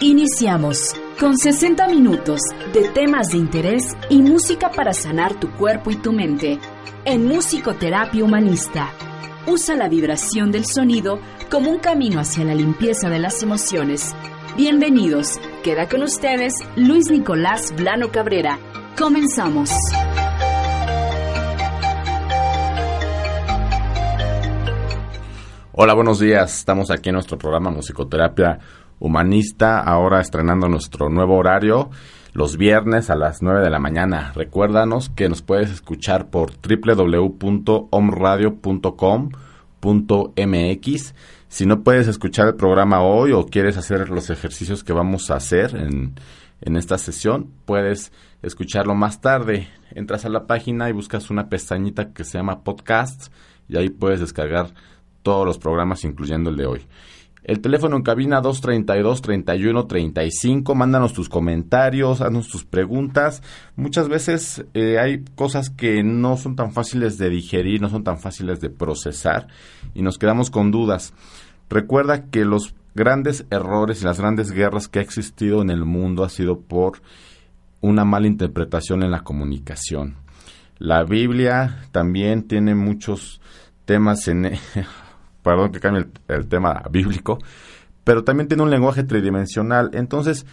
Iniciamos con 60 minutos de temas de interés y música para sanar tu cuerpo y tu mente en Musicoterapia Humanista. Usa la vibración del sonido como un camino hacia la limpieza de las emociones. Bienvenidos. Queda con ustedes Luis Nicolás Blano Cabrera. Comenzamos. Hola, buenos días. Estamos aquí en nuestro programa Musicoterapia Humanista, ahora estrenando nuestro nuevo horario los viernes a las 9 de la mañana. Recuérdanos que nos puedes escuchar por www.omradio.com.mx. Si no puedes escuchar el programa hoy o quieres hacer los ejercicios que vamos a hacer en, en esta sesión, puedes escucharlo más tarde. Entras a la página y buscas una pestañita que se llama podcast y ahí puedes descargar todos los programas, incluyendo el de hoy. El teléfono en cabina 232-3135. Mándanos tus comentarios, haznos tus preguntas. Muchas veces eh, hay cosas que no son tan fáciles de digerir, no son tan fáciles de procesar y nos quedamos con dudas. Recuerda que los grandes errores y las grandes guerras que ha existido en el mundo ha sido por una mala interpretación en la comunicación. La Biblia también tiene muchos temas en perdón que cambie el, tema bíblico, pero también tiene un lenguaje tridimensional. Entonces,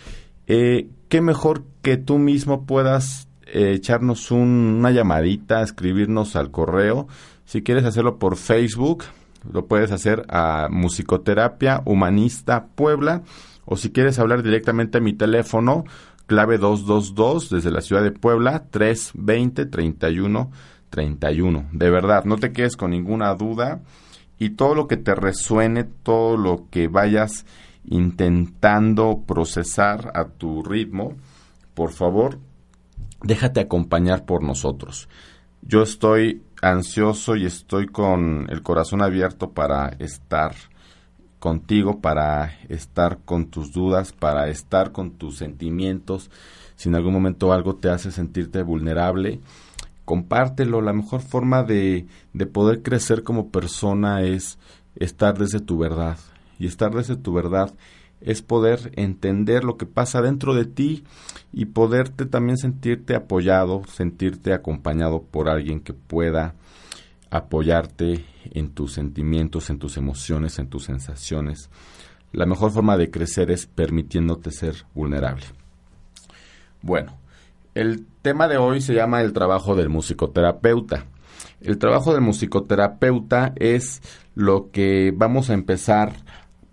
eh, qué mejor que tú mismo puedas eh, echarnos una llamadita, escribirnos al correo. Si quieres hacerlo por Facebook, lo puedes hacer a Musicoterapia Humanista Puebla. O si quieres hablar directamente a mi teléfono, clave 222 desde la ciudad de Puebla, 320 31 31. De verdad, no te quedes con ninguna duda y todo lo que te resuene, todo lo que vayas intentando procesar a tu ritmo, por favor, déjate acompañar por nosotros. Yo estoy ansioso y estoy con el corazón abierto para estar contigo, para estar con tus dudas, para estar con tus sentimientos. Si en algún momento algo te hace sentirte vulnerable, compártelo. La mejor forma de, de poder crecer como persona es estar desde tu verdad. Y estar desde tu verdad es poder entender lo que pasa dentro de ti y poderte también sentirte apoyado, sentirte acompañado por alguien que pueda apoyarte en tus sentimientos, en tus emociones, en tus sensaciones. La mejor forma de crecer es permitiéndote ser vulnerable. Bueno, el tema de hoy se llama el trabajo del musicoterapeuta. El trabajo del musicoterapeuta es lo que vamos a empezar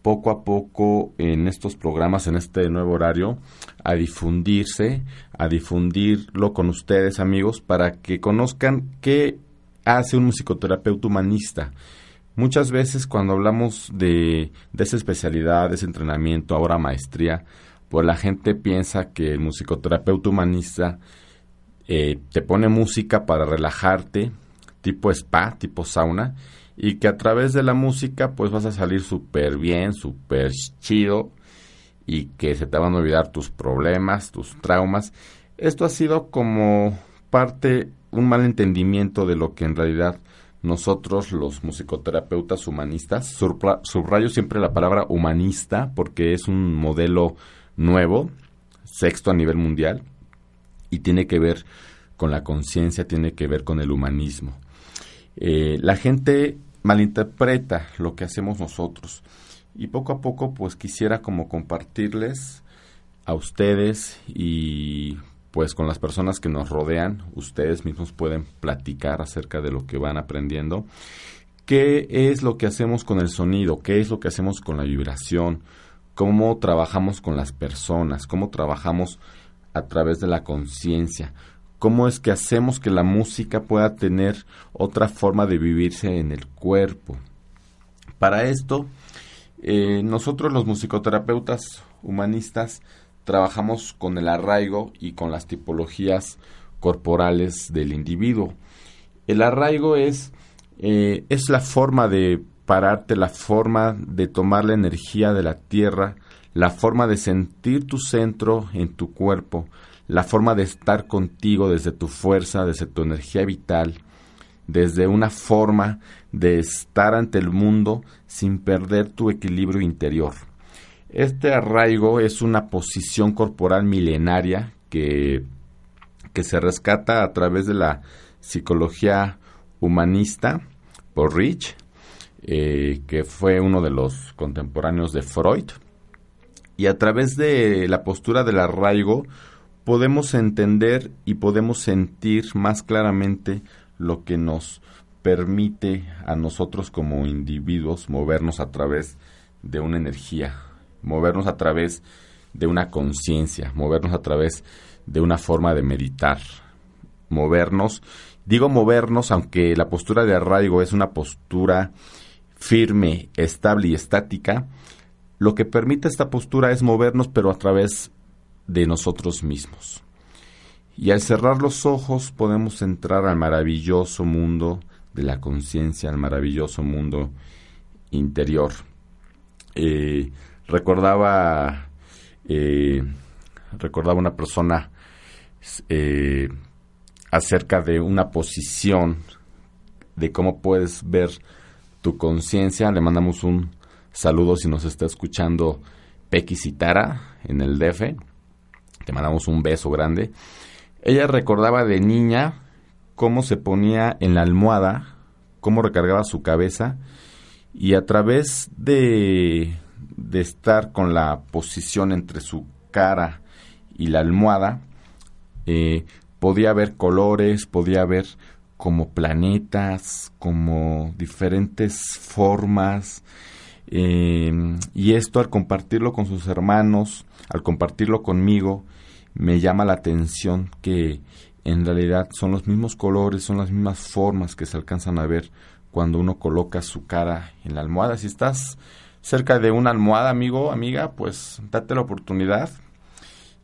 poco a poco en estos programas, en este nuevo horario, a difundirse, a difundirlo con ustedes amigos para que conozcan qué hace un musicoterapeuta humanista. Muchas veces cuando hablamos de, de esa especialidad, de ese entrenamiento, ahora maestría, pues la gente piensa que el musicoterapeuta humanista eh, te pone música para relajarte, tipo spa, tipo sauna, y que a través de la música pues vas a salir súper bien, súper chido, y que se te van a olvidar tus problemas, tus traumas. Esto ha sido como parte, un mal entendimiento de lo que en realidad nosotros los musicoterapeutas humanistas, subrayo siempre la palabra humanista porque es un modelo nuevo, sexto a nivel mundial, y tiene que ver con la conciencia, tiene que ver con el humanismo. Eh, la gente malinterpreta lo que hacemos nosotros y poco a poco pues quisiera como compartirles a ustedes y pues con las personas que nos rodean, ustedes mismos pueden platicar acerca de lo que van aprendiendo, qué es lo que hacemos con el sonido, qué es lo que hacemos con la vibración, cómo trabajamos con las personas, cómo trabajamos a través de la conciencia, cómo es que hacemos que la música pueda tener otra forma de vivirse en el cuerpo. Para esto, eh, nosotros los musicoterapeutas humanistas trabajamos con el arraigo y con las tipologías corporales del individuo. El arraigo es, eh, es la forma de pararte, la forma de tomar la energía de la tierra, la forma de sentir tu centro en tu cuerpo, la forma de estar contigo desde tu fuerza, desde tu energía vital, desde una forma de estar ante el mundo sin perder tu equilibrio interior. Este arraigo es una posición corporal milenaria que, que se rescata a través de la psicología humanista por Rich, eh, que fue uno de los contemporáneos de Freud. Y a través de la postura del arraigo podemos entender y podemos sentir más claramente lo que nos permite a nosotros como individuos movernos a través de una energía, movernos a través de una conciencia, movernos a través de una forma de meditar, movernos, digo movernos aunque la postura de arraigo es una postura firme, estable y estática, lo que permite esta postura es movernos pero a través de nosotros mismos. Y al cerrar los ojos podemos entrar al maravilloso mundo de la conciencia, al maravilloso mundo interior. Eh, recordaba, eh, recordaba una persona eh, acerca de una posición de cómo puedes ver tu conciencia. Le mandamos un saludo si nos está escuchando Pequi Citara en el DF. Te mandamos un beso grande. Ella recordaba de niña cómo se ponía en la almohada, cómo recargaba su cabeza y a través de, de estar con la posición entre su cara y la almohada, eh, podía ver colores, podía ver como planetas, como diferentes formas, eh, y esto al compartirlo con sus hermanos, al compartirlo conmigo, me llama la atención que en realidad son los mismos colores, son las mismas formas que se alcanzan a ver cuando uno coloca su cara en la almohada. Si estás cerca de una almohada, amigo, amiga, pues date la oportunidad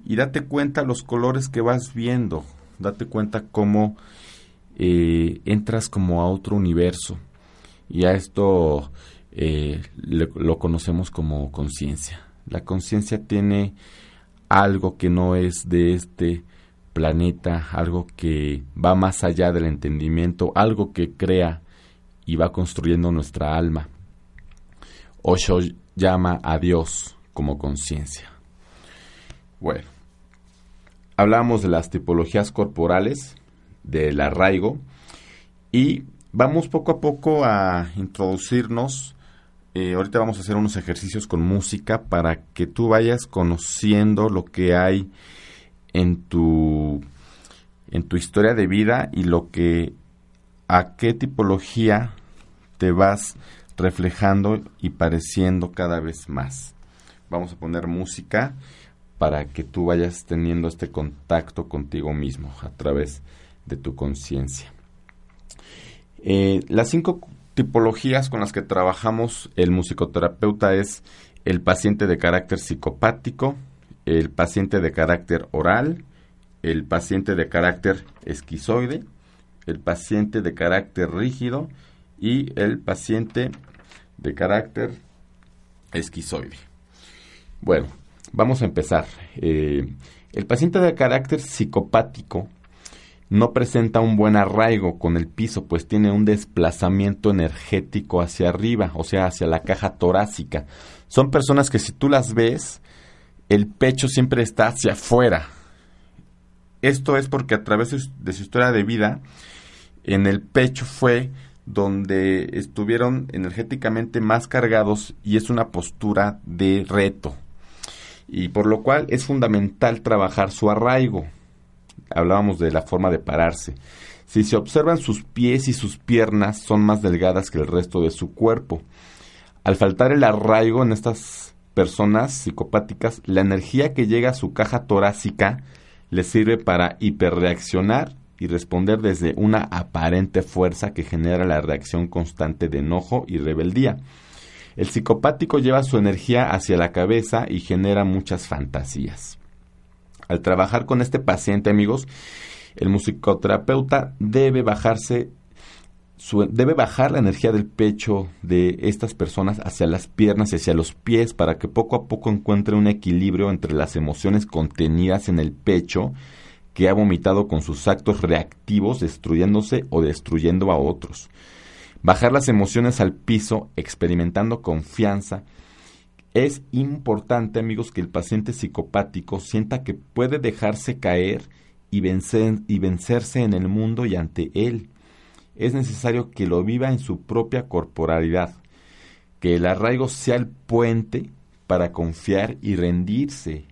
y date cuenta los colores que vas viendo, date cuenta cómo eh, entras como a otro universo y a esto eh, lo conocemos como conciencia. La conciencia tiene algo que no es de este planeta, algo que va más allá del entendimiento, algo que crea y va construyendo nuestra alma. Osho llama a Dios como conciencia. Bueno, hablamos de las tipologías corporales, del arraigo, y vamos poco a poco a introducirnos eh, ahorita vamos a hacer unos ejercicios con música para que tú vayas conociendo lo que hay en tu en tu historia de vida y lo que a qué tipología te vas reflejando y pareciendo cada vez más. Vamos a poner música para que tú vayas teniendo este contacto contigo mismo a través de tu conciencia. Eh, las cinco tipologías con las que trabajamos el musicoterapeuta es el paciente de carácter psicopático, el paciente de carácter oral, el paciente de carácter esquizoide, el paciente de carácter rígido y el paciente de carácter esquizoide. Bueno, vamos a empezar. Eh, el paciente de carácter psicopático no presenta un buen arraigo con el piso, pues tiene un desplazamiento energético hacia arriba, o sea, hacia la caja torácica. Son personas que si tú las ves, el pecho siempre está hacia afuera. Esto es porque a través de su historia de vida, en el pecho fue donde estuvieron energéticamente más cargados y es una postura de reto. Y por lo cual es fundamental trabajar su arraigo hablábamos de la forma de pararse. Si se observan sus pies y sus piernas son más delgadas que el resto de su cuerpo. Al faltar el arraigo en estas personas psicopáticas, la energía que llega a su caja torácica les sirve para hiperreaccionar y responder desde una aparente fuerza que genera la reacción constante de enojo y rebeldía. El psicopático lleva su energía hacia la cabeza y genera muchas fantasías. Al trabajar con este paciente, amigos, el musicoterapeuta debe bajarse debe bajar la energía del pecho de estas personas hacia las piernas y hacia los pies para que poco a poco encuentre un equilibrio entre las emociones contenidas en el pecho que ha vomitado con sus actos reactivos destruyéndose o destruyendo a otros. Bajar las emociones al piso experimentando confianza Es importante, amigos, que el paciente psicopático sienta que puede dejarse caer y, vencer, y vencerse en el mundo y ante él. Es necesario que lo viva en su propia corporalidad, que el arraigo sea el puente para confiar y rendirse.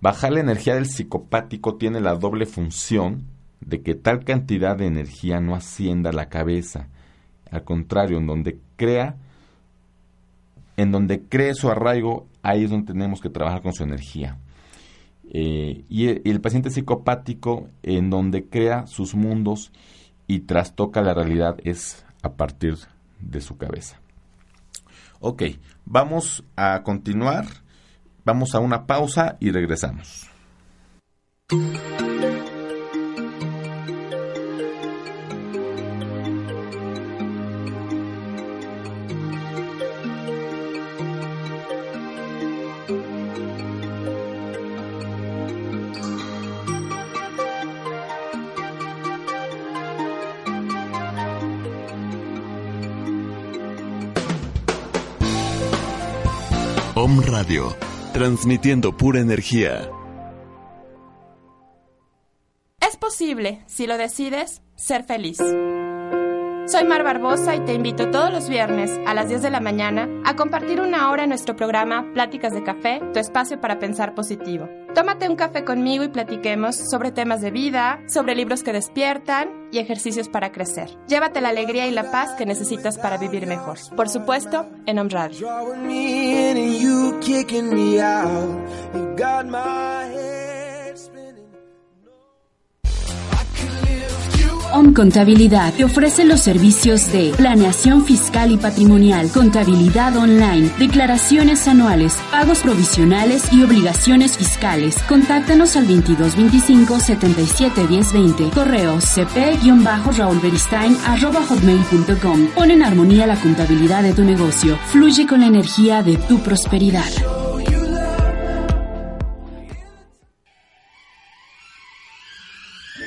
Bajar la energía del psicopático tiene la doble función de que tal cantidad de energía no ascienda a la cabeza. Al contrario, en donde crea, en donde cree su arraigo, ahí es donde tenemos que trabajar con su energía. Eh, y, el, y el paciente psicopático, en donde crea sus mundos y trastoca la realidad, es a partir de su cabeza. Ok, vamos a continuar, vamos a una pausa y regresamos. Transmitiendo pura energía. Es posible, si lo decides, ser feliz. Soy Mar Barbosa y te invito todos los viernes a las 10 de la mañana a compartir una hora en nuestro programa Pláticas de Café, tu espacio para pensar positivo. Tómate un café conmigo y platiquemos sobre temas de vida, sobre libros que despiertan y ejercicios para crecer. Llévate la alegría y la paz que necesitas para vivir mejor. Por supuesto, en Om Radio. Om Contabilidad te ofrece los servicios de planeación fiscal y patrimonial, contabilidad online, declaraciones anuales, pagos provisionales y obligaciones fiscales. Contáctanos al 2225 77 1020. Correo cp-raulberistain arroba hotmail.com. Pon en armonía la contabilidad de tu negocio. Fluye con la energía de tu prosperidad.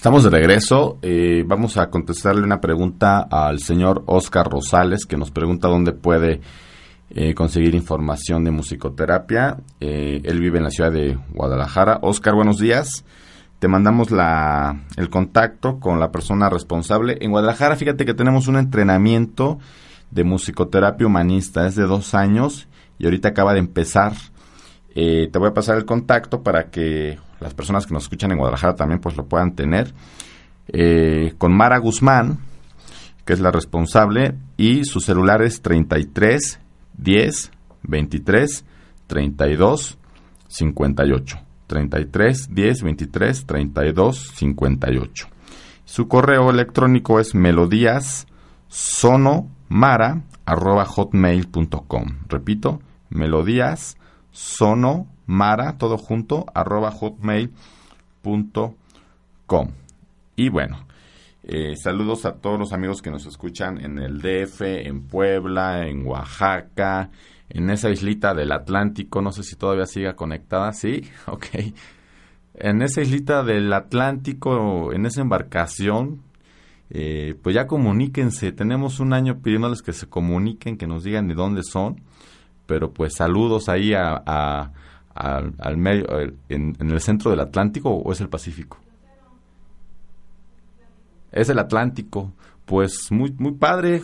Estamos de regreso. Eh, vamos a contestarle una pregunta al señor Oscar Rosales, que nos pregunta dónde puede eh, conseguir información de musicoterapia. Eh, él vive en la ciudad de Guadalajara. Oscar, buenos días. Te mandamos la, el contacto con la persona responsable. En Guadalajara, fíjate que tenemos un entrenamiento de musicoterapia humanista. Es de dos años y ahorita acaba de empezar. te voy a pasar el contacto para que las personas que nos escuchan en Guadalajara también pues lo puedan tener. Eh, con Mara Guzmán, que es la responsable, y su celular es 33 10 23 32 58. 33 10 23 32 58. Su correo electrónico es melodías hotmail.com. Repito, melodías mara todo junto, arroba hotmail.com. Y bueno, eh, saludos a todos los amigos que nos escuchan en el DF, en Puebla, en Oaxaca, en esa islita del Atlántico, no sé si todavía siga conectada, ¿sí? Ok. En esa islita del Atlántico, en esa embarcación, eh, pues ya comuníquense. Tenemos un año pidiéndoles que se comuniquen, que nos digan de dónde son. Pero pues saludos ahí a, al, medio, en, en, el centro del Atlántico o es el Pacífico. Es el Atlántico. Pues muy, muy padre,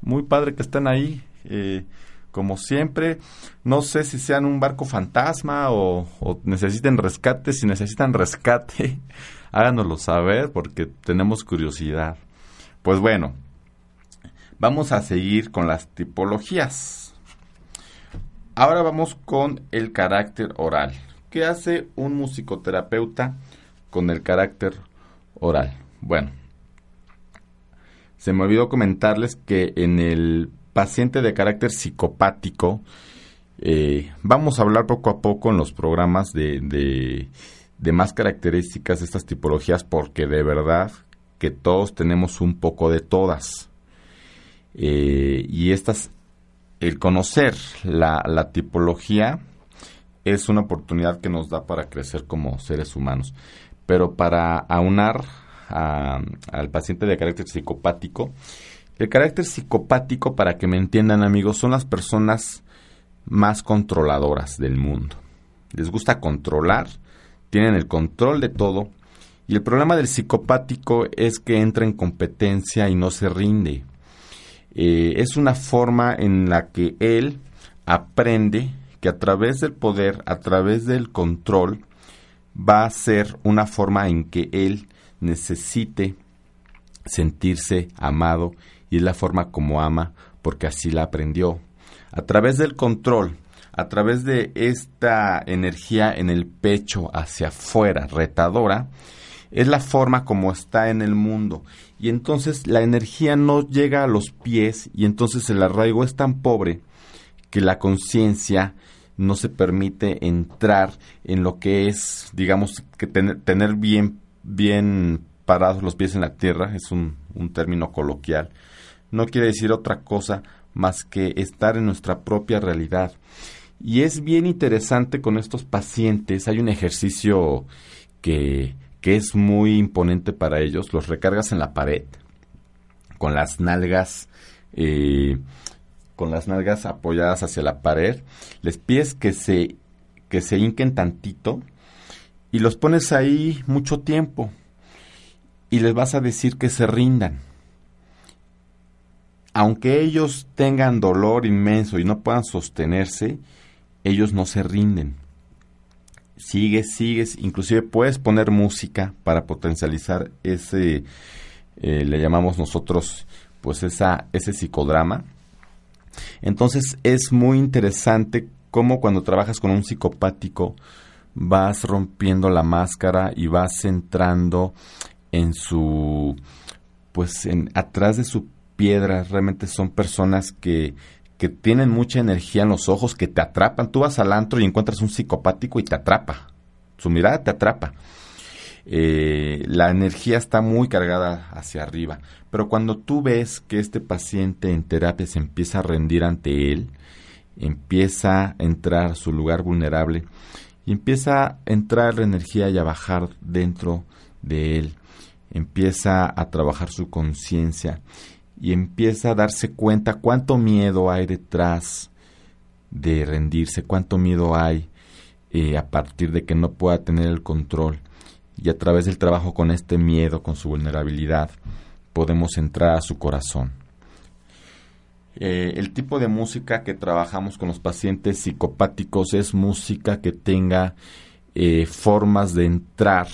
muy padre que estén ahí. Eh, como siempre. No sé si sean un barco fantasma o, necesiten rescate. Si necesitan rescate, háganoslo saber porque tenemos curiosidad. Pues bueno, vamos a seguir con las tipologías. Ahora vamos con el carácter oral. ¿Qué hace un musicoterapeuta con el carácter oral? Bueno, se me olvidó comentarles que en el paciente de carácter psicopático, eh, vamos a hablar poco a poco en los programas de, de, más características de estas tipologías porque de verdad que todos tenemos un poco de todas. Eh, y estas, el conocer la, tipología es una oportunidad que nos da para crecer como seres humanos. Pero para aunar al paciente de carácter psicopático, el carácter psicopático, para que me entiendan amigos, son las personas más controladoras del mundo. Les gusta controlar, tienen el control de todo y el problema del psicopático es que entra en competencia y no se rinde. Eh, es una forma en la que él aprende que a través del poder, a través del control, va a ser una forma en que él necesite sentirse amado y es la forma como ama porque así la aprendió. A través del control, a través de esta energía en el pecho hacia afuera, retadora, es la forma como está en el mundo. Y entonces la energía no llega a los pies y entonces el arraigo es tan pobre que la conciencia no se permite entrar en lo que es, digamos, que tener bien, bien parados los pies en la tierra, es un, un término coloquial, no quiere decir otra cosa más que estar en nuestra propia realidad. Y es bien interesante con estos pacientes, hay un ejercicio que, es muy imponente para ellos, los recargas en la pared, con las nalgas, eh, con las nalgas apoyadas hacia la pared, les pides que se, que se hinquen tantito y los pones ahí mucho tiempo y les vas a decir que se rindan aunque ellos tengan dolor inmenso y no puedan sostenerse, ellos no se rinden. Sigues, sigues, inclusive puedes poner música para potencializar ese, eh, le llamamos nosotros, pues esa, ese psicodrama. Entonces es muy interesante cómo cuando trabajas con un psicopático vas rompiendo la máscara y vas entrando en su, pues en, atrás de su piedras, realmente son personas que, que tienen mucha energía en los ojos, que te atrapan. Tú vas al antro y encuentras un psicopático y te atrapa. Su mirada te atrapa. Eh, la energía está muy cargada hacia arriba. Pero cuando tú ves que este paciente en terapia se empieza a rendir ante él, empieza a entrar a su lugar vulnerable y empieza a entrar la energía y a bajar dentro de él, empieza a trabajar su conciencia y empieza a darse cuenta cuánto miedo hay detrás de rendirse, cuánto miedo hay eh, a partir de que no pueda tener el control. Y a través del trabajo con este miedo, con su vulnerabilidad, podemos entrar a su corazón. Eh, el tipo de música que trabajamos con los pacientes psicopáticos es música que tenga eh, formas de entrar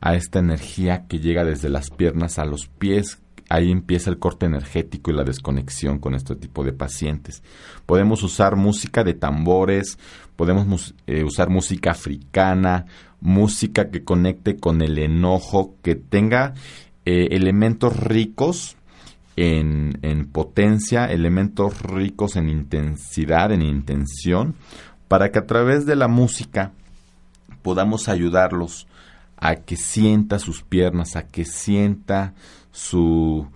a esta energía que llega desde las piernas a los pies. Ahí empieza el corte energético y la desconexión con este tipo de pacientes. Podemos usar música de tambores, podemos eh, usar música africana, música que conecte con el enojo, que tenga eh, elementos ricos en, en, potencia, elementos ricos en intensidad, en intención, para que a través de la música podamos ayudarlos a que sienta sus piernas, a que sienta su,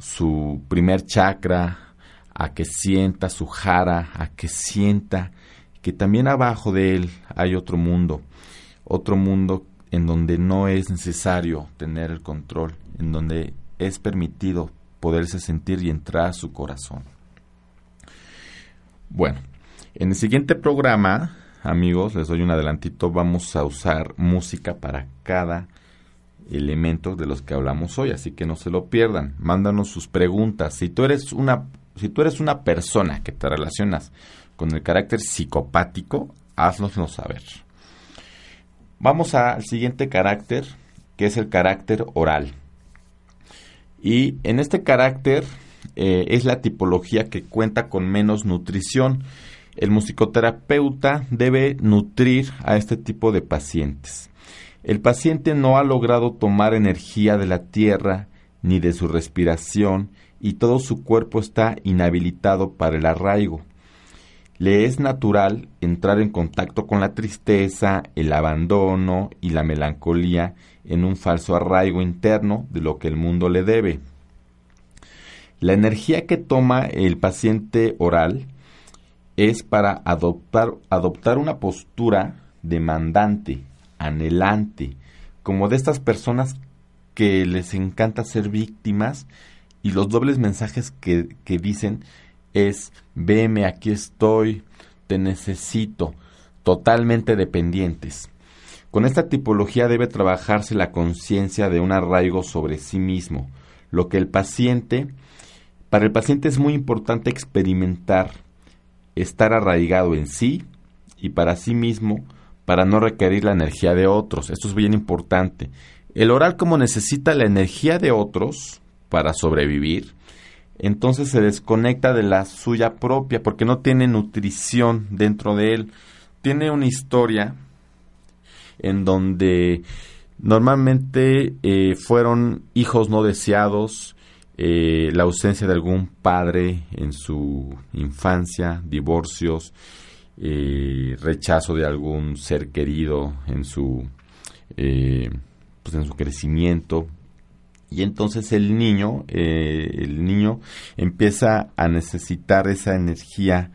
su primer chakra, a que sienta su jara, a que sienta que también abajo de él hay otro mundo, otro mundo en donde no es necesario tener el control, en donde es permitido poderse sentir y entrar a su corazón. Bueno, en el siguiente programa, amigos, les doy un adelantito, vamos a usar música para cada elemento de los que hablamos hoy, así que no se lo pierdan. Mándanos sus preguntas. Si tú eres una si tú eres una persona que te relacionas con el carácter psicopático, haznoslo saber. Vamos al siguiente carácter, que es el carácter oral. Y en este carácter eh, es la tipología que cuenta con menos nutrición. El musicoterapeuta debe nutrir a este tipo de pacientes. El paciente no ha logrado tomar energía de la tierra ni de su respiración y todo su cuerpo está inhabilitado para el arraigo. Le es natural entrar en contacto con la tristeza, el abandono y la melancolía en un falso arraigo interno de lo que el mundo le debe. La energía que toma el paciente oral es para adoptar, una postura demandante, anhelante, como de estas personas que les encanta ser víctimas y los dobles mensajes que, que dicen es, veme, aquí estoy, te necesito, totalmente dependientes. Con esta tipología debe trabajarse la conciencia de un arraigo sobre sí mismo, lo que el paciente, para el paciente es muy importante experimentar estar arraigado en sí y para sí mismo para no requerir la energía de otros. Esto es bien importante. El oral como necesita la energía de otros para sobrevivir, entonces se desconecta de la suya propia porque no tiene nutrición dentro de él. Tiene una historia en donde normalmente eh, fueron hijos no deseados, eh, la ausencia de algún padre en su infancia, divorcios, eh, rechazo de algún ser querido en su, pues en su crecimiento, y entonces el niño, eh, el niño empieza a necesitar esa energía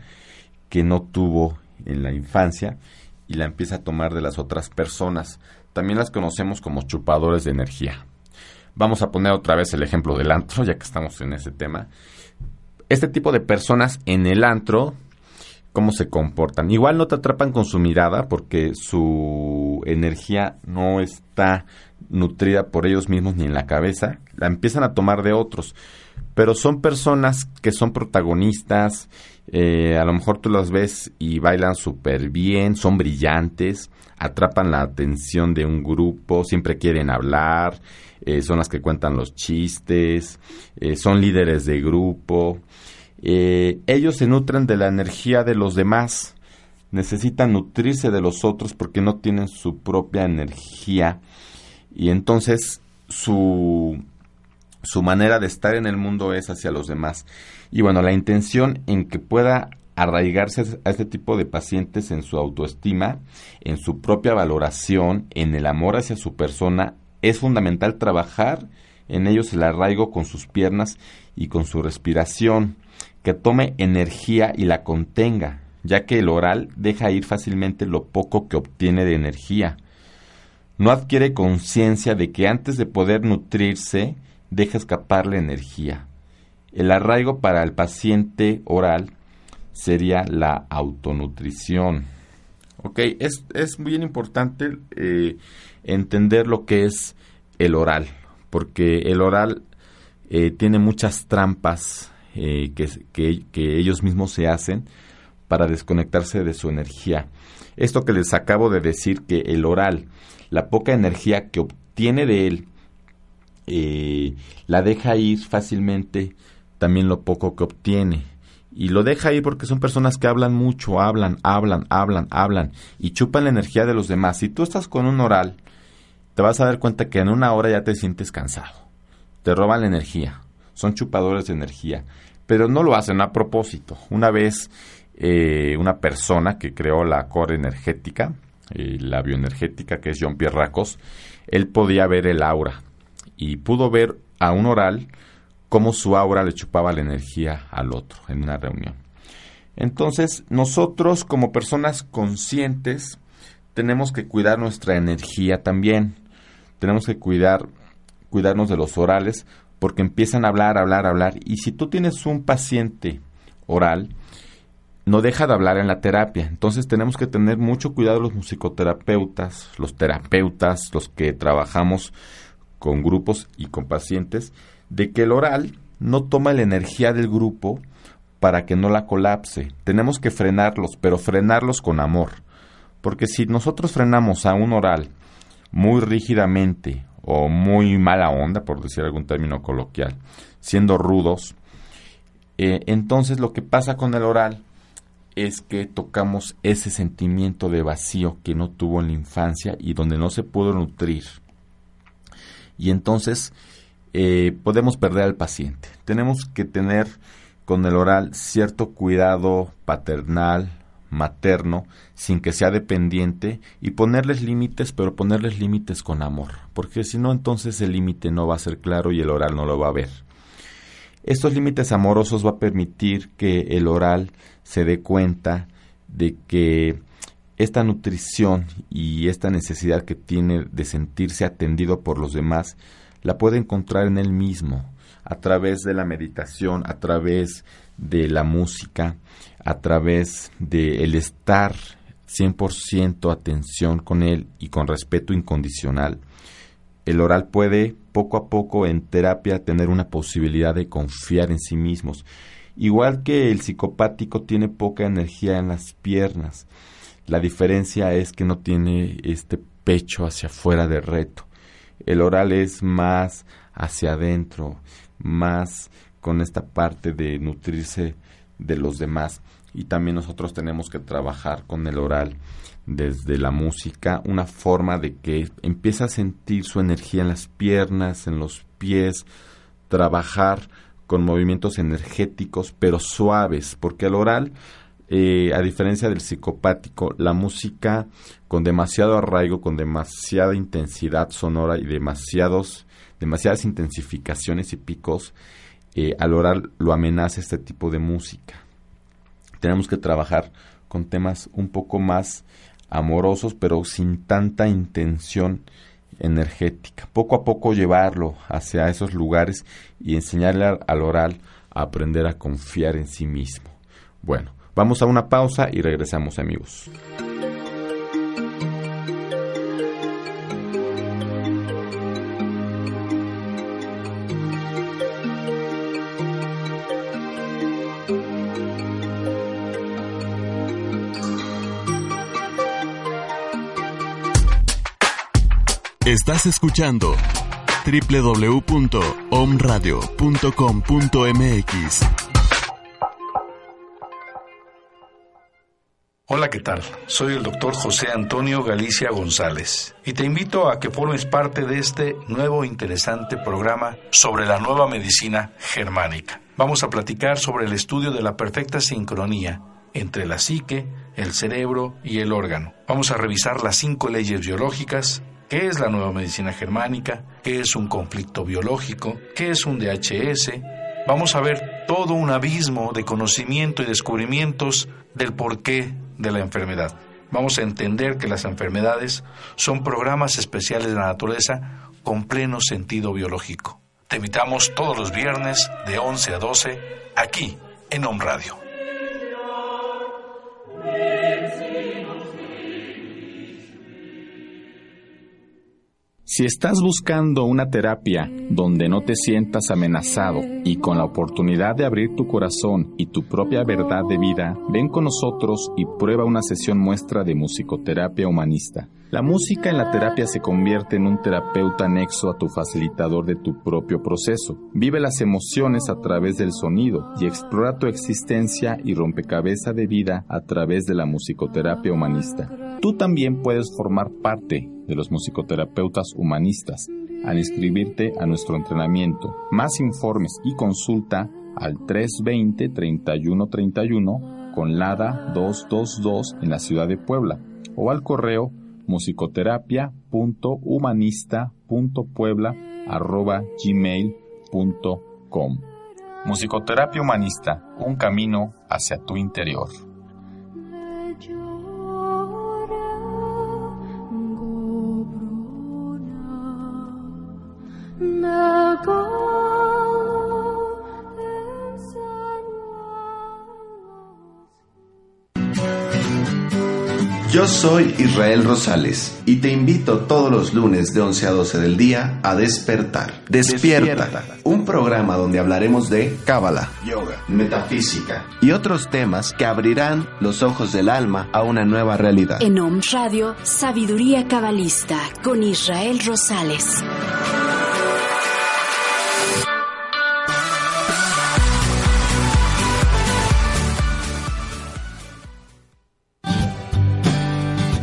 que no tuvo en la infancia y la empieza a tomar de las otras personas. También las conocemos como chupadores de energía. Vamos a poner otra vez el ejemplo del antro, ya que estamos en ese tema. Este tipo de personas en el antro, ¿cómo se comportan? Igual no te atrapan con su mirada porque su energía no está nutrida por ellos mismos ni en la cabeza, la empiezan a tomar de otros. Pero son personas que son protagonistas, eh, a lo mejor tú las ves y bailan súper bien, son brillantes, atrapan la atención de un grupo, siempre quieren hablar, eh, son las que cuentan los chistes, eh, son líderes de grupo. Ellos se nutren de la energía de los demás, necesitan nutrirse de los otros porque no tienen su propia energía. Y entonces su, su manera de estar en el mundo es hacia los demás. Y bueno, la intención en que pueda arraigarse a este tipo de pacientes en su autoestima, en su propia valoración, en el amor hacia su persona, es fundamental trabajar en ellos el arraigo con sus piernas y con su respiración, que tome energía y la contenga, ya que el oral deja ir fácilmente lo poco que obtiene de energía no adquiere conciencia de que antes de poder nutrirse deja escapar la energía. El arraigo para el paciente oral sería la autonutrición. Ok, es, es bien importante eh, entender lo que es el oral, porque el oral eh, tiene muchas trampas eh, que, ellos mismos se hacen para desconectarse de su energía. Esto que les acabo de decir, que el oral, la poca energía que obtiene de él, eh, la deja ir fácilmente también lo poco que obtiene. Y lo deja ir porque son personas que hablan mucho, hablan, hablan, hablan, hablan y chupan la energía de los demás. Si tú estás con un oral, te vas a dar cuenta que en una hora ya te sientes cansado. Te roban la energía. Son chupadores de energía. Pero no lo hacen a propósito. Una vez eh, una persona que creó la core energética, eh, la bioenergética, que es John Pierre Racos, él podía ver el aura y pudo ver a un oral cómo su aura le chupaba la energía al otro en una reunión. Entonces, nosotros como personas conscientes tenemos que cuidar nuestra energía también. Tenemos que cuidar cuidarnos de los orales porque empiezan a hablar, hablar, hablar y si tú tienes un paciente oral no deja de hablar en la terapia. Entonces tenemos que tener mucho cuidado los musicoterapeutas, los terapeutas, los que trabajamos con grupos y con pacientes, de que el oral no toma la energía del grupo para que no la colapse. Tenemos que frenarlos, pero frenarlos con amor. Porque si nosotros frenamos a un oral muy rígidamente o muy mala onda, por decir algún término coloquial, siendo rudos, eh, entonces lo que pasa con el oral es que tocamos ese sentimiento de vacío que no tuvo en la infancia y donde no se pudo nutrir. Y entonces eh, podemos perder al paciente. Tenemos que tener con el oral cierto cuidado paternal, materno, sin que sea dependiente, y ponerles límites, pero ponerles límites con amor, porque si no, entonces el límite no va a ser claro y el oral no lo va a ver. Estos límites amorosos va a permitir que el oral se dé cuenta de que esta nutrición y esta necesidad que tiene de sentirse atendido por los demás la puede encontrar en él mismo a través de la meditación, a través de la música, a través de el estar 100% atención con él y con respeto incondicional. El oral puede poco a poco en terapia tener una posibilidad de confiar en sí mismos. Igual que el psicopático tiene poca energía en las piernas. La diferencia es que no tiene este pecho hacia afuera de reto. El oral es más hacia adentro, más con esta parte de nutrirse de los demás. Y también nosotros tenemos que trabajar con el oral desde la música, una forma de que empiece a sentir su energía en las piernas, en los pies, trabajar con movimientos energéticos pero suaves, porque el oral, eh, a diferencia del psicopático, la música con demasiado arraigo, con demasiada intensidad sonora y demasiados, demasiadas intensificaciones y picos, eh, al oral lo amenaza este tipo de música. Tenemos que trabajar con temas un poco más amorosos, pero sin tanta intención energética. Poco a poco llevarlo hacia esos lugares y enseñarle al oral a aprender a confiar en sí mismo. Bueno, vamos a una pausa y regresamos amigos. Estás escuchando www.omradio.com.mx. Hola, ¿qué tal? Soy el doctor José Antonio Galicia González y te invito a que formes parte de este nuevo interesante programa sobre la nueva medicina germánica. Vamos a platicar sobre el estudio de la perfecta sincronía entre la psique, el cerebro y el órgano. Vamos a revisar las cinco leyes biológicas qué es la nueva medicina germánica, qué es un conflicto biológico, qué es un DHS. Vamos a ver todo un abismo de conocimiento y descubrimientos del porqué de la enfermedad. Vamos a entender que las enfermedades son programas especiales de la naturaleza con pleno sentido biológico. Te invitamos todos los viernes de 11 a 12 aquí en Home Radio. Si estás buscando una terapia donde no te sientas amenazado y con la oportunidad de abrir tu corazón y tu propia verdad de vida, ven con nosotros y prueba una sesión muestra de musicoterapia humanista. La música en la terapia se convierte en un terapeuta anexo a tu facilitador de tu propio proceso. Vive las emociones a través del sonido y explora tu existencia y rompecabezas de vida a través de la musicoterapia humanista. Tú también puedes formar parte de los musicoterapeutas humanistas al inscribirte a nuestro entrenamiento. Más informes y consulta al 320-3131 con LADA 222 en la ciudad de Puebla o al correo musicoterapia.humanista.puebla.gmail.com Musicoterapia Humanista, un camino hacia tu interior. Yo soy Israel Rosales y te invito todos los lunes de 11 a 12 del día a despertar. Despierta, un programa donde hablaremos de cábala, yoga, metafísica y otros temas que abrirán los ojos del alma a una nueva realidad. En Om Radio, Sabiduría Cabalista con Israel Rosales.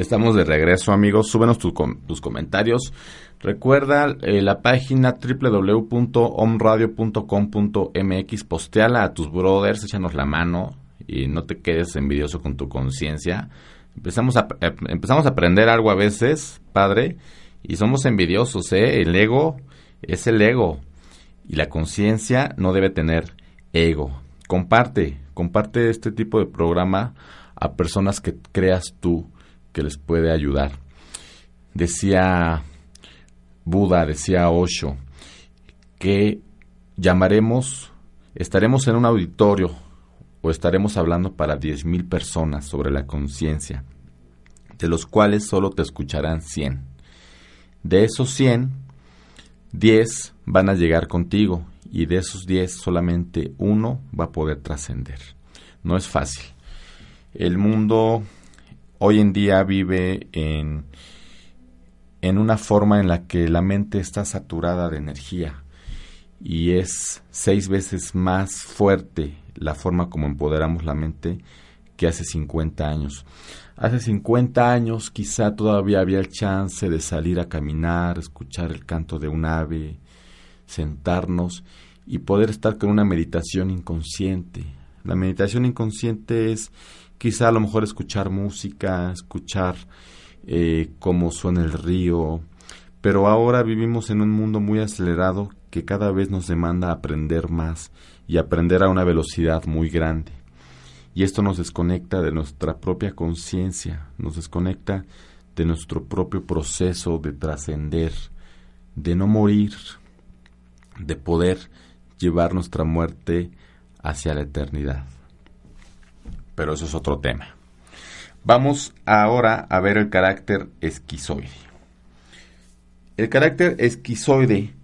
Estamos de regreso, amigos. Súbenos tus comentarios. Recuerda eh, la página www.omradio.com.mx. Posteala a tus brothers, échanos la mano y no te quedes envidioso con tu conciencia. Empezamos a, eh, empezamos a aprender algo a veces, padre, y somos envidiosos, ¿eh? El ego es el ego y la conciencia no debe tener ego. Comparte, comparte este tipo de programa a personas que creas tú que les puede ayudar. Decía Buda, decía Osho, que llamaremos, estaremos en un auditorio o estaremos hablando para 10.000 personas sobre la conciencia, de los cuales solo te escucharán 100. De esos 100, 10 van a llegar contigo y de esos 10 solamente uno va a poder trascender. No es fácil. El mundo hoy en día vive en, en una forma en la que la mente está saturada de energía y es seis veces más fuerte la forma como empoderamos la mente que hace 50 años. Hace 50 años quizá todavía había el chance de salir a caminar, escuchar el canto de un ave, sentarnos y poder estar con una meditación inconsciente. La meditación inconsciente es quizá a lo mejor escuchar música, escuchar eh, cómo suena el río, pero ahora vivimos en un mundo muy acelerado que cada vez nos demanda aprender más y aprender a una velocidad muy grande. Y esto nos desconecta de nuestra propia conciencia, nos desconecta de nuestro propio proceso de trascender, de no morir, de poder llevar nuestra muerte hacia la eternidad pero eso es otro tema. Vamos ahora a ver el carácter esquizoide. El carácter esquizoide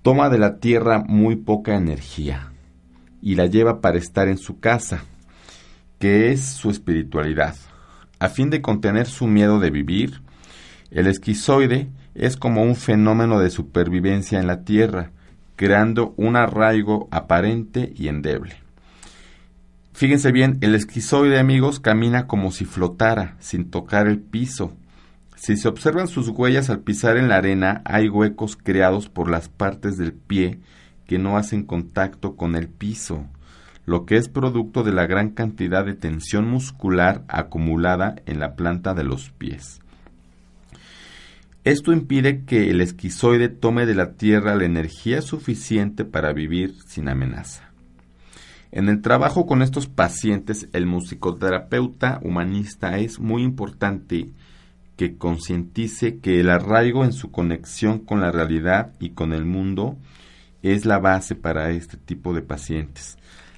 toma de la Tierra muy poca energía y la lleva para estar en su casa, que es su espiritualidad. A fin de contener su miedo de vivir, el esquizoide es como un fenómeno de supervivencia en la Tierra, creando un arraigo aparente y endeble. Fíjense bien, el esquizoide, amigos, camina como si flotara, sin tocar el piso. Si se observan sus huellas al pisar en la arena, hay huecos creados por las partes del pie que no hacen contacto con el piso, lo que es producto de la gran cantidad de tensión muscular acumulada en la planta de los pies. Esto impide que el esquizoide tome de la tierra la energía suficiente para vivir sin amenaza. En el trabajo con estos pacientes, el musicoterapeuta humanista es muy importante que concientice que el arraigo en su conexión con la realidad y con el mundo es la base para este tipo de pacientes.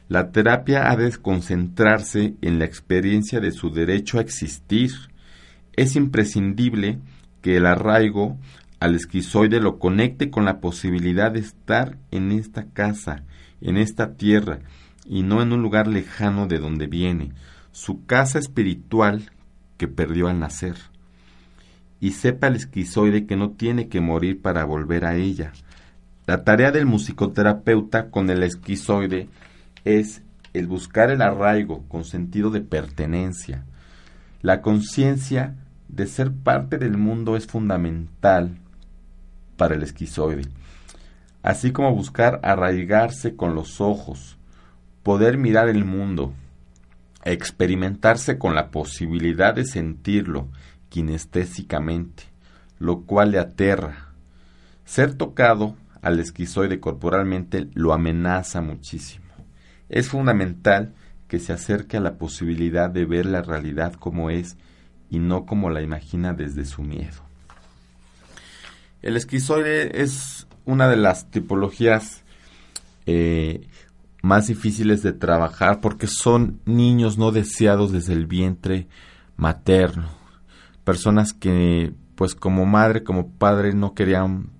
La terapia ha de concentrarse en la experiencia de su derecho a existir. Es imprescindible que el arraigo al esquizoide lo conecte con la posibilidad de estar en esta casa, en esta tierra, y no en un lugar lejano de donde viene, su casa espiritual que perdió al nacer. Y sepa el esquizoide que no tiene que morir para volver a ella. La tarea del musicoterapeuta con el esquizoide es el buscar el arraigo con sentido de pertenencia. La conciencia de ser parte del mundo es fundamental para el esquizoide, así como buscar arraigarse con los ojos, poder mirar el mundo, experimentarse con la posibilidad de sentirlo kinestésicamente, lo cual le aterra. Ser tocado al esquizoide corporalmente lo amenaza muchísimo. Es fundamental que se acerque a la posibilidad de ver la realidad como es y no como la imagina desde su miedo. El esquizoide es una de las tipologías eh, más difíciles de trabajar porque son niños no deseados desde el vientre materno. Personas que pues como madre, como padre no querían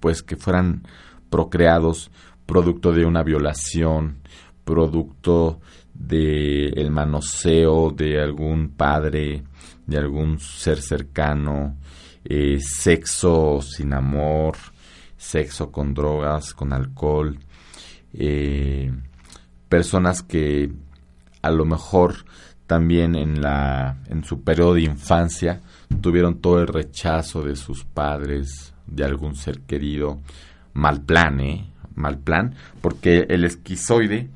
pues que fueran procreados producto de una violación, producto de el manoseo de algún padre, de algún ser cercano, eh, sexo sin amor, sexo con drogas, con alcohol, eh, personas que a lo mejor también en la en su periodo de infancia tuvieron todo el rechazo de sus padres, de algún ser querido, mal plan, ¿eh? Mal plan, porque el esquizoide,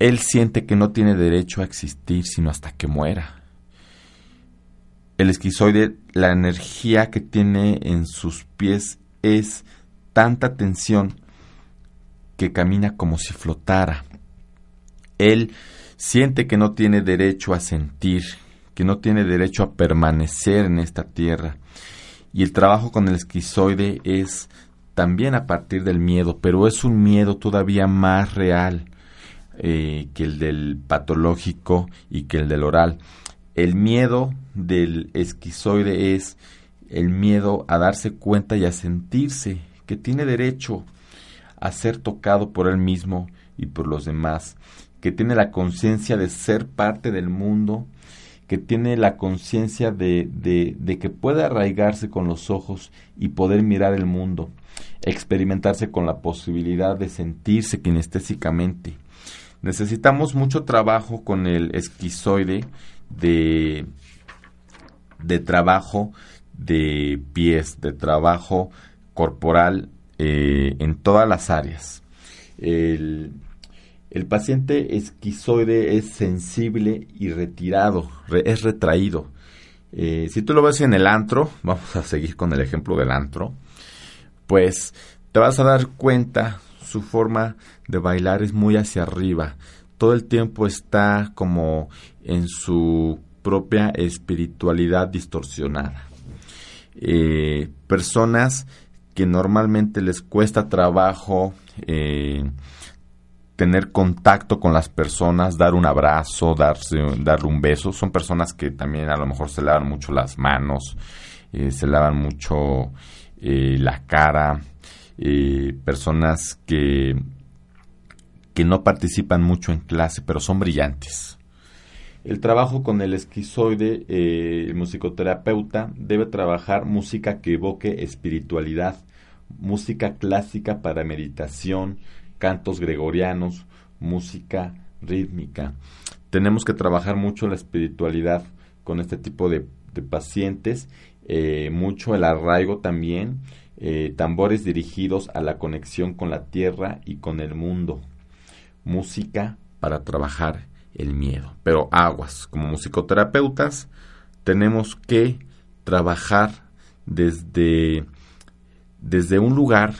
él siente que no tiene derecho a existir sino hasta que muera. El esquizoide, la energía que tiene en sus pies es tanta tensión que camina como si flotara. Él siente que no tiene derecho a sentir, que no tiene derecho a permanecer en esta tierra. Y el trabajo con el esquizoide es también a partir del miedo, pero es un miedo todavía más real eh, que el del patológico y que el del oral. El miedo del esquizoide es el miedo a darse cuenta y a sentirse que tiene derecho a ser tocado por él mismo y por los demás, que tiene la conciencia de ser parte del mundo, que tiene la conciencia de, de, que puede arraigarse con los ojos y poder mirar el mundo, experimentarse con la posibilidad de sentirse kinestésicamente. Necesitamos mucho trabajo con el esquizoide de, de trabajo de pies, de trabajo corporal eh, en todas las áreas. El, el paciente esquizoide es sensible y retirado, es retraído. Eh, si tú lo ves en el antro, vamos a seguir con el ejemplo del antro, pues te vas a dar cuenta su forma de bailar es muy hacia arriba. Todo el tiempo está como en su propia espiritualidad distorsionada. Eh, personas que normalmente les cuesta trabajo eh, tener contacto con las personas, dar un abrazo, darse, darle un beso. Son personas que también a lo mejor se lavan mucho las manos, eh, se lavan mucho eh, la cara, eh, personas que, que no participan mucho en clase, pero son brillantes. El trabajo con el esquizoide, el musicoterapeuta, debe trabajar música que evoque espiritualidad, música clásica para meditación, cantos gregorianos, música rítmica. Tenemos que trabajar mucho la espiritualidad con este tipo de, pacientes, eh, mucho el arraigo también, eh, tambores dirigidos a la conexión con la tierra y con el mundo, música para trabajar el miedo. Pero aguas, como musicoterapeutas, tenemos que trabajar desde, desde un lugar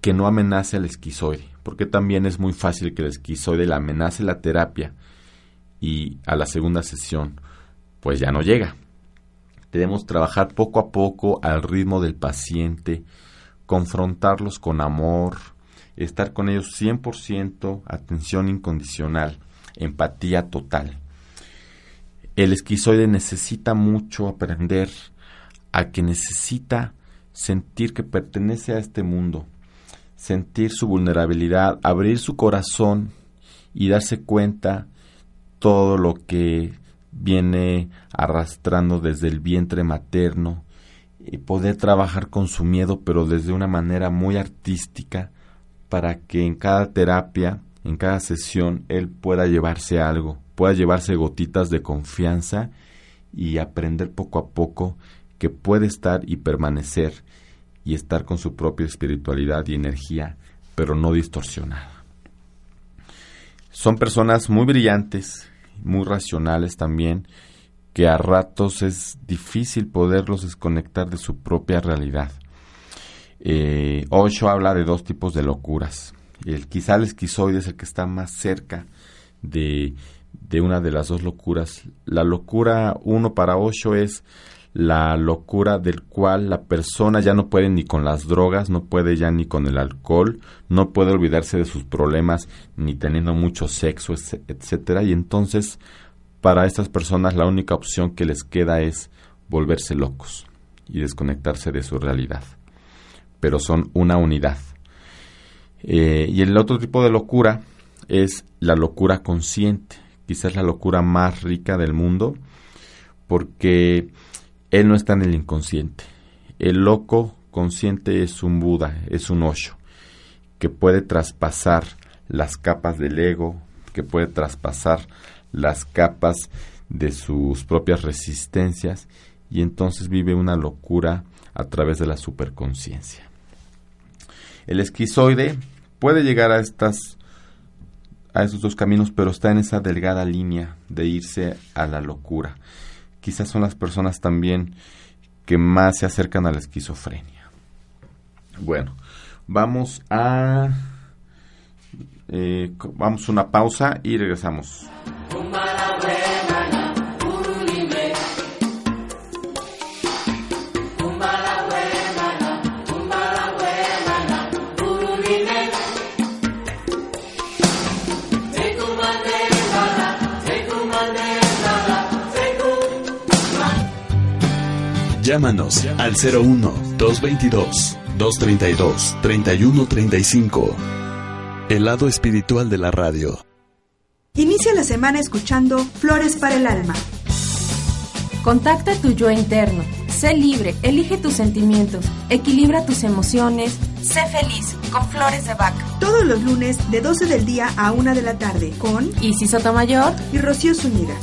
que no amenace al esquizoide. porque también es muy fácil que el esquizoide le amenace la terapia y a la segunda sesión pues ya no llega. Debemos trabajar poco a poco al ritmo del paciente, confrontarlos con amor, estar con ellos 100%, atención incondicional, empatía total. El esquizoide necesita mucho aprender a que necesita sentir que pertenece a este mundo, sentir su vulnerabilidad, abrir su corazón y darse cuenta todo lo que viene arrastrando desde el vientre materno y poder trabajar con su miedo pero desde una manera muy artística para que en cada terapia, en cada sesión, él pueda llevarse algo, pueda llevarse gotitas de confianza y aprender poco a poco que puede estar y permanecer y estar con su propia espiritualidad y energía, pero no distorsionada. Son personas muy brillantes, muy racionales también, que a ratos es difícil poderlos desconectar de su propia realidad. Eh, Osho habla de dos tipos de locuras. El, quizá el esquizoide es el que está más cerca de, de una de las dos locuras. La locura uno para Osho es la locura del cual la persona ya no puede ni con las drogas, no puede ya ni con el alcohol, no puede olvidarse de sus problemas ni teniendo mucho sexo, etcétera, y entonces para estas personas la única opción que les queda es volverse locos y desconectarse de su realidad. Pero son una unidad. Eh, y el otro tipo de locura es la locura consciente, quizás la locura más rica del mundo, porque él no está en el inconsciente. El loco consciente es un Buda, es un Osho, que puede traspasar las capas del ego, que puede traspasar las capas de sus propias resistencias y entonces vive una locura a través de la superconciencia. El esquizoide puede llegar a estas a esos dos caminos, pero está en esa delgada línea de irse a la locura quizás son las personas también que más se acercan a la esquizofrenia. Bueno, vamos a... Eh, vamos a una pausa y regresamos. Llámanos al 01-222-232-3135. El lado espiritual de la radio. Inicia la semana escuchando Flores para el Alma. Contacta tu yo interno. Sé libre, elige tus sentimientos, equilibra tus emociones, sé feliz con Flores de Vaca. Todos los lunes de 12 del día a 1 de la tarde con Isis Sotomayor y Rocío Zúñiga.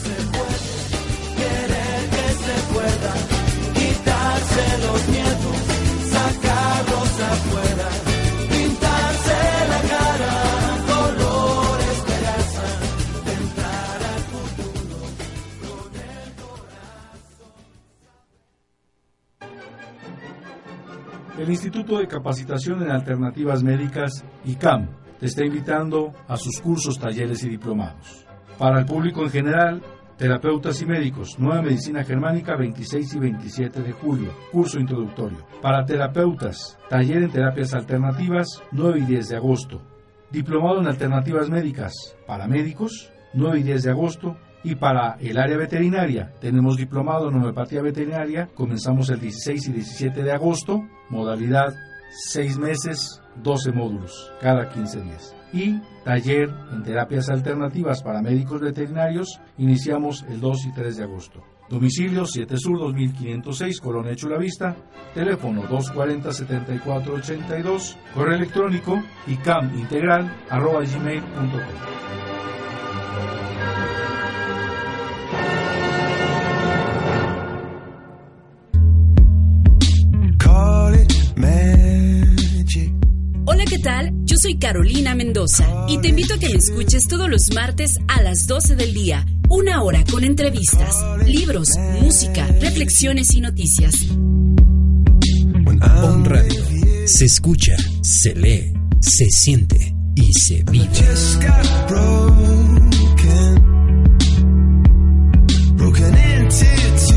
El Instituto de Capacitación en Alternativas Médicas, ICAM, te está invitando a sus cursos, talleres y diplomados. Para el público en general, terapeutas y médicos, Nueva Medicina Germánica 26 y 27 de julio, curso introductorio. Para terapeutas, taller en terapias alternativas 9 y 10 de agosto. Diplomado en Alternativas Médicas, para médicos 9 y 10 de agosto y para el área veterinaria, tenemos diplomado en homeopatía veterinaria, comenzamos el 16 y 17 de agosto, modalidad 6 meses, 12 módulos, cada 15 días. Y taller en terapias alternativas para médicos veterinarios, iniciamos el 2 y 3 de agosto. Domicilio 7 Sur 2506, Colonia Chulavista, teléfono 240-7482, correo electrónico arroba ¿qué tal? Yo soy Carolina Mendoza y te invito a que me escuches todos los martes a las 12 del día. Una hora con entrevistas, libros, música, reflexiones y noticias. On Radio. Se escucha, se lee, se siente. y se vive. broken into two.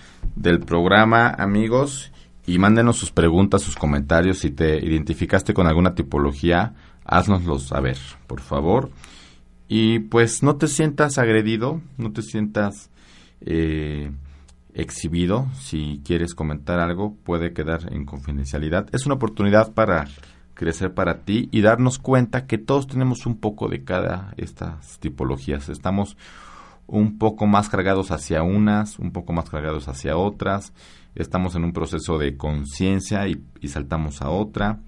del programa, amigos, y mándenos sus preguntas, sus comentarios. Si te identificaste con alguna tipología, haznoslo saber, por favor. Y pues no te sientas agredido, no te sientas eh, exhibido. Si quieres comentar algo, puede quedar en confidencialidad. Es una oportunidad para crecer para ti y darnos cuenta que todos tenemos un poco de cada estas tipologías. Estamos un poco más cargados hacia unas, un poco más cargados hacia otras. Estamos en un proceso de conciencia y, saltamos a otra.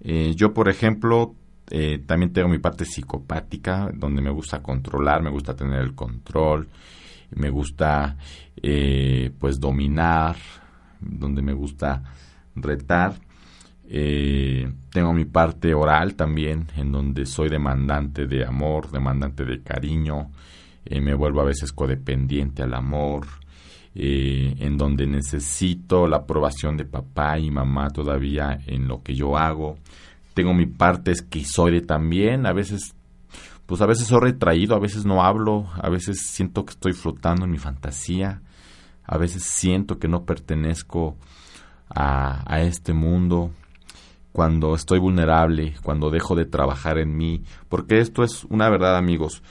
Eh, yo, por ejemplo, eh, también tengo mi parte psicopática, donde me gusta controlar, me gusta tener el control, me gusta eh, pues dominar, donde me gusta retar. Tengo mi parte oral también, en donde soy demandante de amor, demandante de cariño, eh, me vuelvo a veces codependiente al amor, eh, en donde necesito la aprobación de papá y mamá todavía en lo que yo hago. Tengo mi parte esquizoide también, a veces, pues a veces soy retraído, a veces no hablo, a veces siento que estoy flotando en mi fantasía, a veces siento que no pertenezco a, a este mundo, cuando estoy vulnerable, cuando dejo de trabajar en mí, porque esto es una verdad amigos,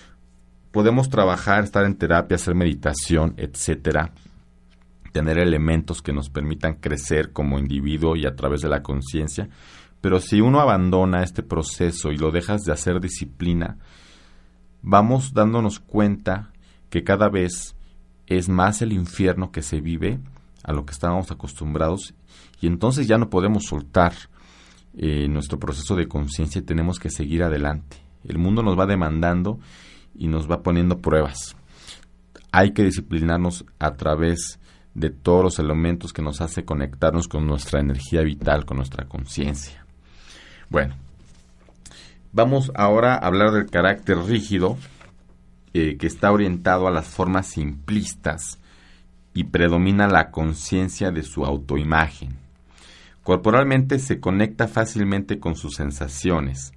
podemos trabajar, estar en terapia, hacer meditación, etcétera, tener elementos que nos permitan crecer como individuo y a través de la conciencia, pero si uno abandona este proceso y lo dejas de hacer disciplina, vamos dándonos cuenta que cada vez es más el infierno que se vive a lo que estábamos acostumbrados y entonces ya no podemos soltar eh, nuestro proceso de conciencia y tenemos que seguir adelante. El mundo nos va demandando y nos va poniendo pruebas. Hay que disciplinarnos a través de todos los elementos que nos hace conectarnos con nuestra energía vital, con nuestra conciencia. Bueno, vamos ahora a hablar del carácter rígido, eh, que está orientado a las formas simplistas y predomina la conciencia de su autoimagen. Corporalmente se conecta fácilmente con sus sensaciones,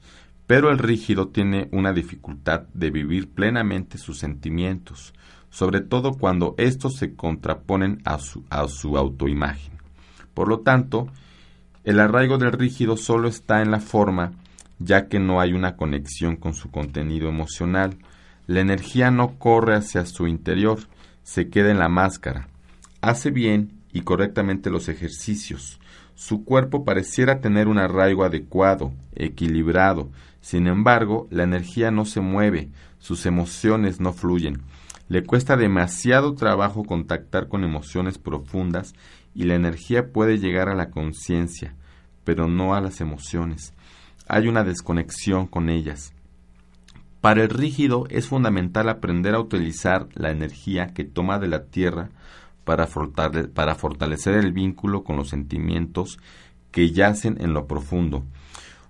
pero el rígido tiene una dificultad de vivir plenamente sus sentimientos, sobre todo cuando estos se contraponen a su, a su autoimagen. Por lo tanto, el arraigo del rígido solo está en la forma, ya que no hay una conexión con su contenido emocional. La energía no corre hacia su interior, se queda en la máscara. Hace bien y correctamente los ejercicios. Su cuerpo pareciera tener un arraigo adecuado, equilibrado, sin embargo, la energía no se mueve, sus emociones no fluyen. Le cuesta demasiado trabajo contactar con emociones profundas y la energía puede llegar a la conciencia, pero no a las emociones. Hay una desconexión con ellas. Para el rígido es fundamental aprender a utilizar la energía que toma de la tierra para, fortalecer el vínculo con los sentimientos que yacen en lo profundo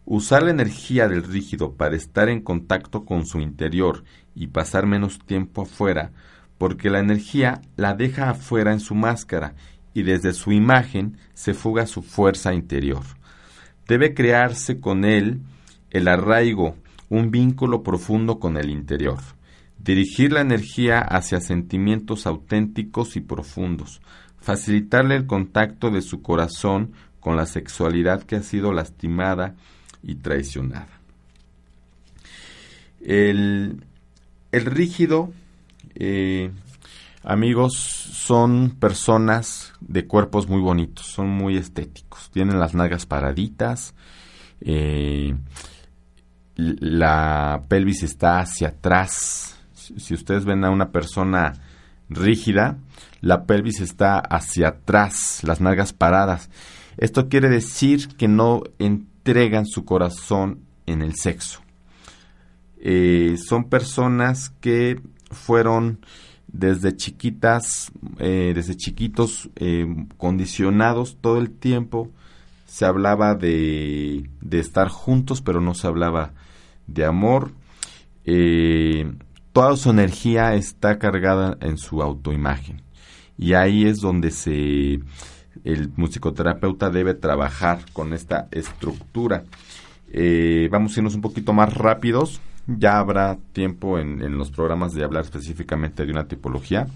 Usar la energía del rígido para estar en contacto con su interior y pasar menos tiempo afuera, porque la energía la deja afuera en su máscara y desde su imagen se fuga su fuerza interior. Debe crearse con él el arraigo, un vínculo profundo con el interior. Dirigir la energía hacia sentimientos auténticos y profundos. Facilitarle el contacto de su corazón con la sexualidad que ha sido lastimada y traicionada. El, el rígido, eh, amigos, son personas de cuerpos muy bonitos, son muy estéticos, tienen las nalgas paraditas, eh, la pelvis está hacia atrás. Si ustedes ven a una persona rígida, la pelvis está hacia atrás, las nalgas paradas. Esto quiere decir que no entregan su corazón en el sexo. Eh, son personas que fueron desde chiquitas, eh, desde chiquitos eh, condicionados todo el tiempo. Se hablaba de, de, estar juntos, pero no se hablaba de amor. toda su energía está cargada en su autoimagen. Y ahí es donde se el musicoterapeuta debe trabajar con esta estructura. vamos a irnos un poquito más rápidos ya habrá tiempo en, los programas de hablar específicamente de una tipología.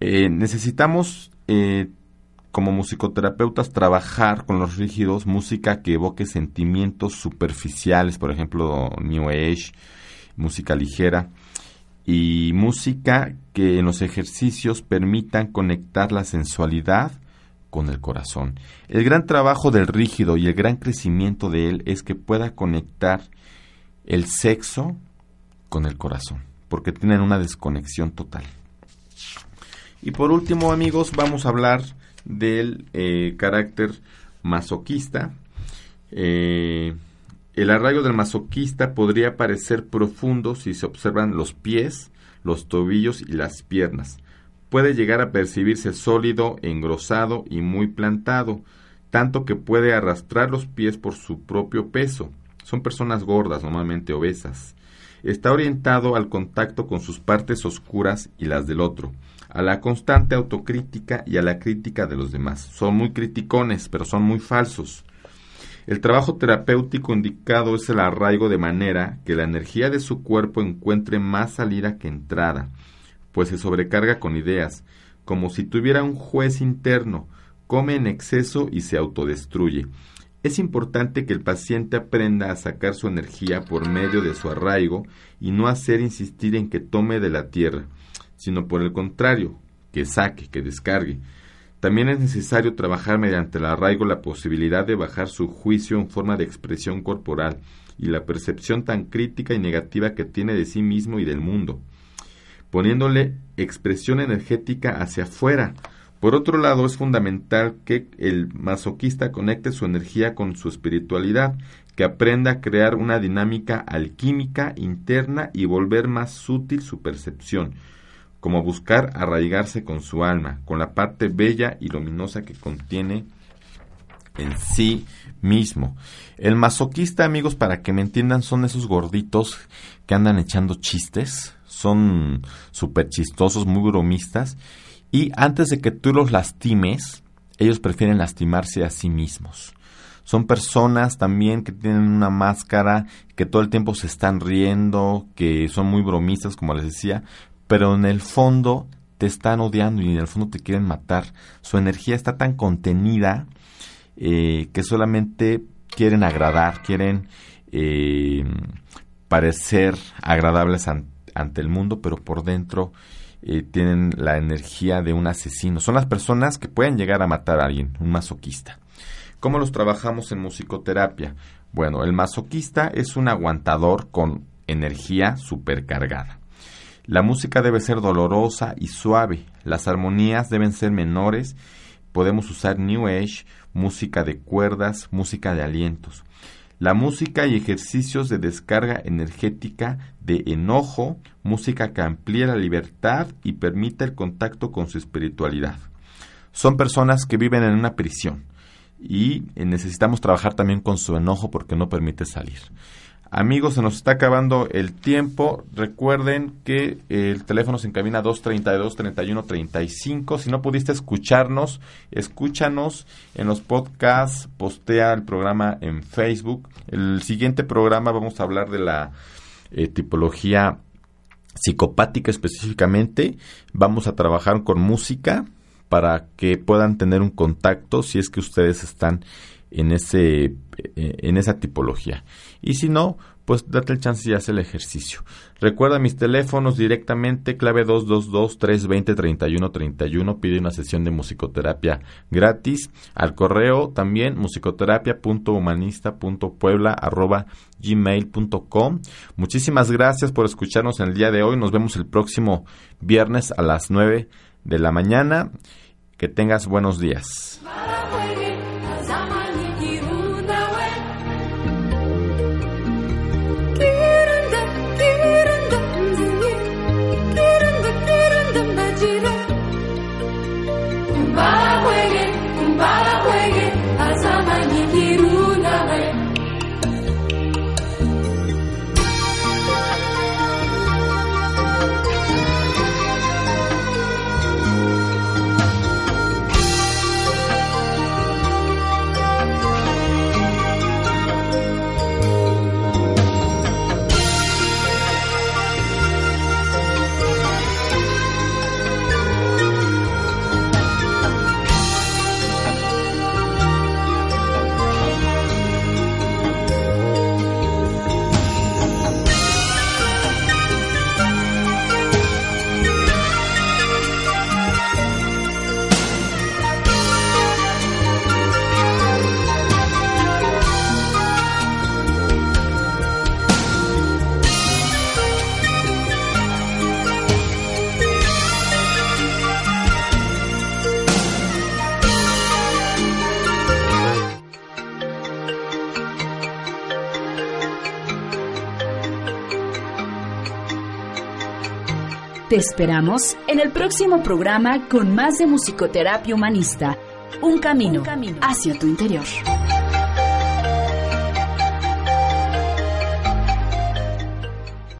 Eh, necesitamos, eh, como musicoterapeutas, trabajar con los rígidos música que evoque sentimientos superficiales, por ejemplo, New Age, música ligera, y música que en los ejercicios permitan conectar la sensualidad con el corazón. El gran trabajo del rígido y el gran crecimiento de él es que pueda conectar el sexo con el corazón, porque tienen una desconexión total. Y por último, amigos, vamos a hablar del eh, carácter masoquista. Eh, el arraigo del masoquista podría parecer profundo si se observan los pies, los tobillos y las piernas. Puede llegar a percibirse sólido, engrosado y muy plantado, tanto que puede arrastrar los pies por su propio peso. Son personas gordas, normalmente obesas. Está orientado al contacto con sus partes oscuras y las del otro, a la constante autocrítica y a la crítica de los demás. Son muy criticones, pero son muy falsos. El trabajo terapéutico indicado es el arraigo de manera que la energía de su cuerpo encuentre más salida que entrada, pues se sobrecarga con ideas, como si tuviera un juez interno, come en exceso y se autodestruye. Es importante que el paciente aprenda a sacar su energía por medio de su arraigo y no hacer insistir en que tome de la tierra, sino por el contrario, que saque, que descargue. También es necesario trabajar mediante el arraigo la posibilidad de bajar su juicio en forma de expresión corporal y la percepción tan crítica y negativa que tiene de sí mismo y del mundo, poniéndole expresión energética hacia afuera, por otro lado, es fundamental que el masoquista conecte su energía con su espiritualidad, que aprenda a crear una dinámica alquímica interna y volver más sutil su percepción, como buscar arraigarse con su alma, con la parte bella y luminosa que contiene en sí mismo. El masoquista, amigos, para que me entiendan, son esos gorditos que andan echando chistes, son súper chistosos, muy bromistas, y antes de que tú los lastimes, ellos prefieren lastimarse a sí mismos. Son personas también que tienen una máscara, que todo el tiempo se están riendo, que son muy bromistas, como les decía, pero en el fondo te están odiando y en el fondo te quieren matar. Su energía está tan contenida eh, que solamente quieren agradar, quieren eh, parecer agradables ante el mundo, pero por dentro eh, tienen la energía de un asesino. Son las personas que pueden llegar a matar a alguien, un masoquista. ¿Cómo los trabajamos en musicoterapia? Bueno, el masoquista es un aguantador con energía supercargada. La música debe ser dolorosa y suave. Las armonías deben ser menores. Podemos usar New Age, música de cuerdas, música de alientos. La música y ejercicios de descarga energética de enojo, música que amplía la libertad y permite el contacto con su espiritualidad. Son personas que viven en una prisión y necesitamos trabajar también con su enojo porque no permite salir. Amigos, se nos está acabando el tiempo. Recuerden que el teléfono se encamina 232-3135. Si no pudiste escucharnos, escúchanos en los podcasts, postea el programa en Facebook. El siguiente programa vamos a hablar de la eh, tipología psicopática específicamente. Vamos a trabajar con música para que puedan tener un contacto si es que ustedes están en, ese, eh, en esa tipología. Y si no, pues date el chance y haz el ejercicio. Recuerda mis teléfonos directamente, clave 222-320-3131, pide una sesión de musicoterapia gratis. Al correo también musicoterapia.humanista.puebla.gmail.com Muchísimas gracias por escucharnos en el día de hoy. Nos vemos el próximo viernes a las 9 de la mañana. Que tengas buenos días. Te esperamos en el próximo programa con más de musicoterapia humanista. Un camino, hacia tu interior.